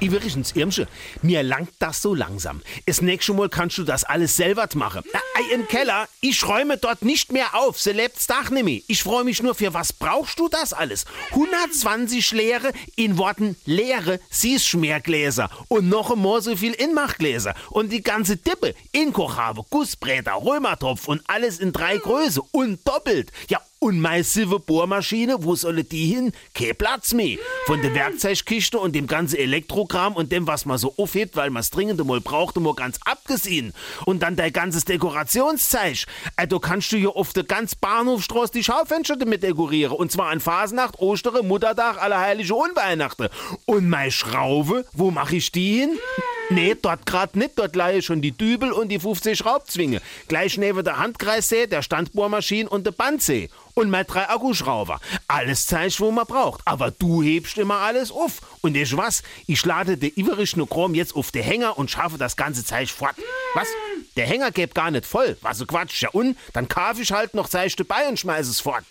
Übrigens, Irmsche, mir langt das so langsam. Das nächste Mal kannst du das alles selber machen. Na, im Keller, ich räume dort nicht mehr auf, se lebt's Dach nimmer. Ich freue mich nur, für was brauchst du das alles? 120 leere, in Worten leere Süßschmiergläser und noch einmal so viel Inmachgläser und die ganze Dippe, Inkochhabe, Gussbräter, Römertopf und alles in drei Größe und doppelt. Ja, und massive Bohrmaschine, wo soll die hin? Kein Platz mehr. Von der Werkzeugkiste und dem ganzen Elektrokram und dem, was man so aufhebt, weil man's dringend mal braucht, mal ganz abgesehen. Und dann dein ganzes Dekorationszeug. Also kannst du hier auf der ganz Bahnhofstraße die Schaufenster damit dekorieren. Und zwar an Fasnacht, Ostere, Muttertag, Allerheilige und Weihnachten. Und meine Schraube, wo mache ich die hin? Nee, dort grad nicht. Dort leihe schon die Dübel und die 50 Schraubzwinge. Gleich neben der Handkreissäge, der Standbohrmaschine und der Bandsee. Und mein drei Akkuschrauber. Alles Zeug, wo man braucht. Aber du hebst immer alles auf. Und ich was? Ich lade den iverischen Chrom jetzt auf den Hänger und schaffe das ganze Zeug fort. Was? Der Hänger geht gar nicht voll. Was so Quatsch. Ja und? Dann kaufe ich halt noch Zeug dabei und schmeiß es fort.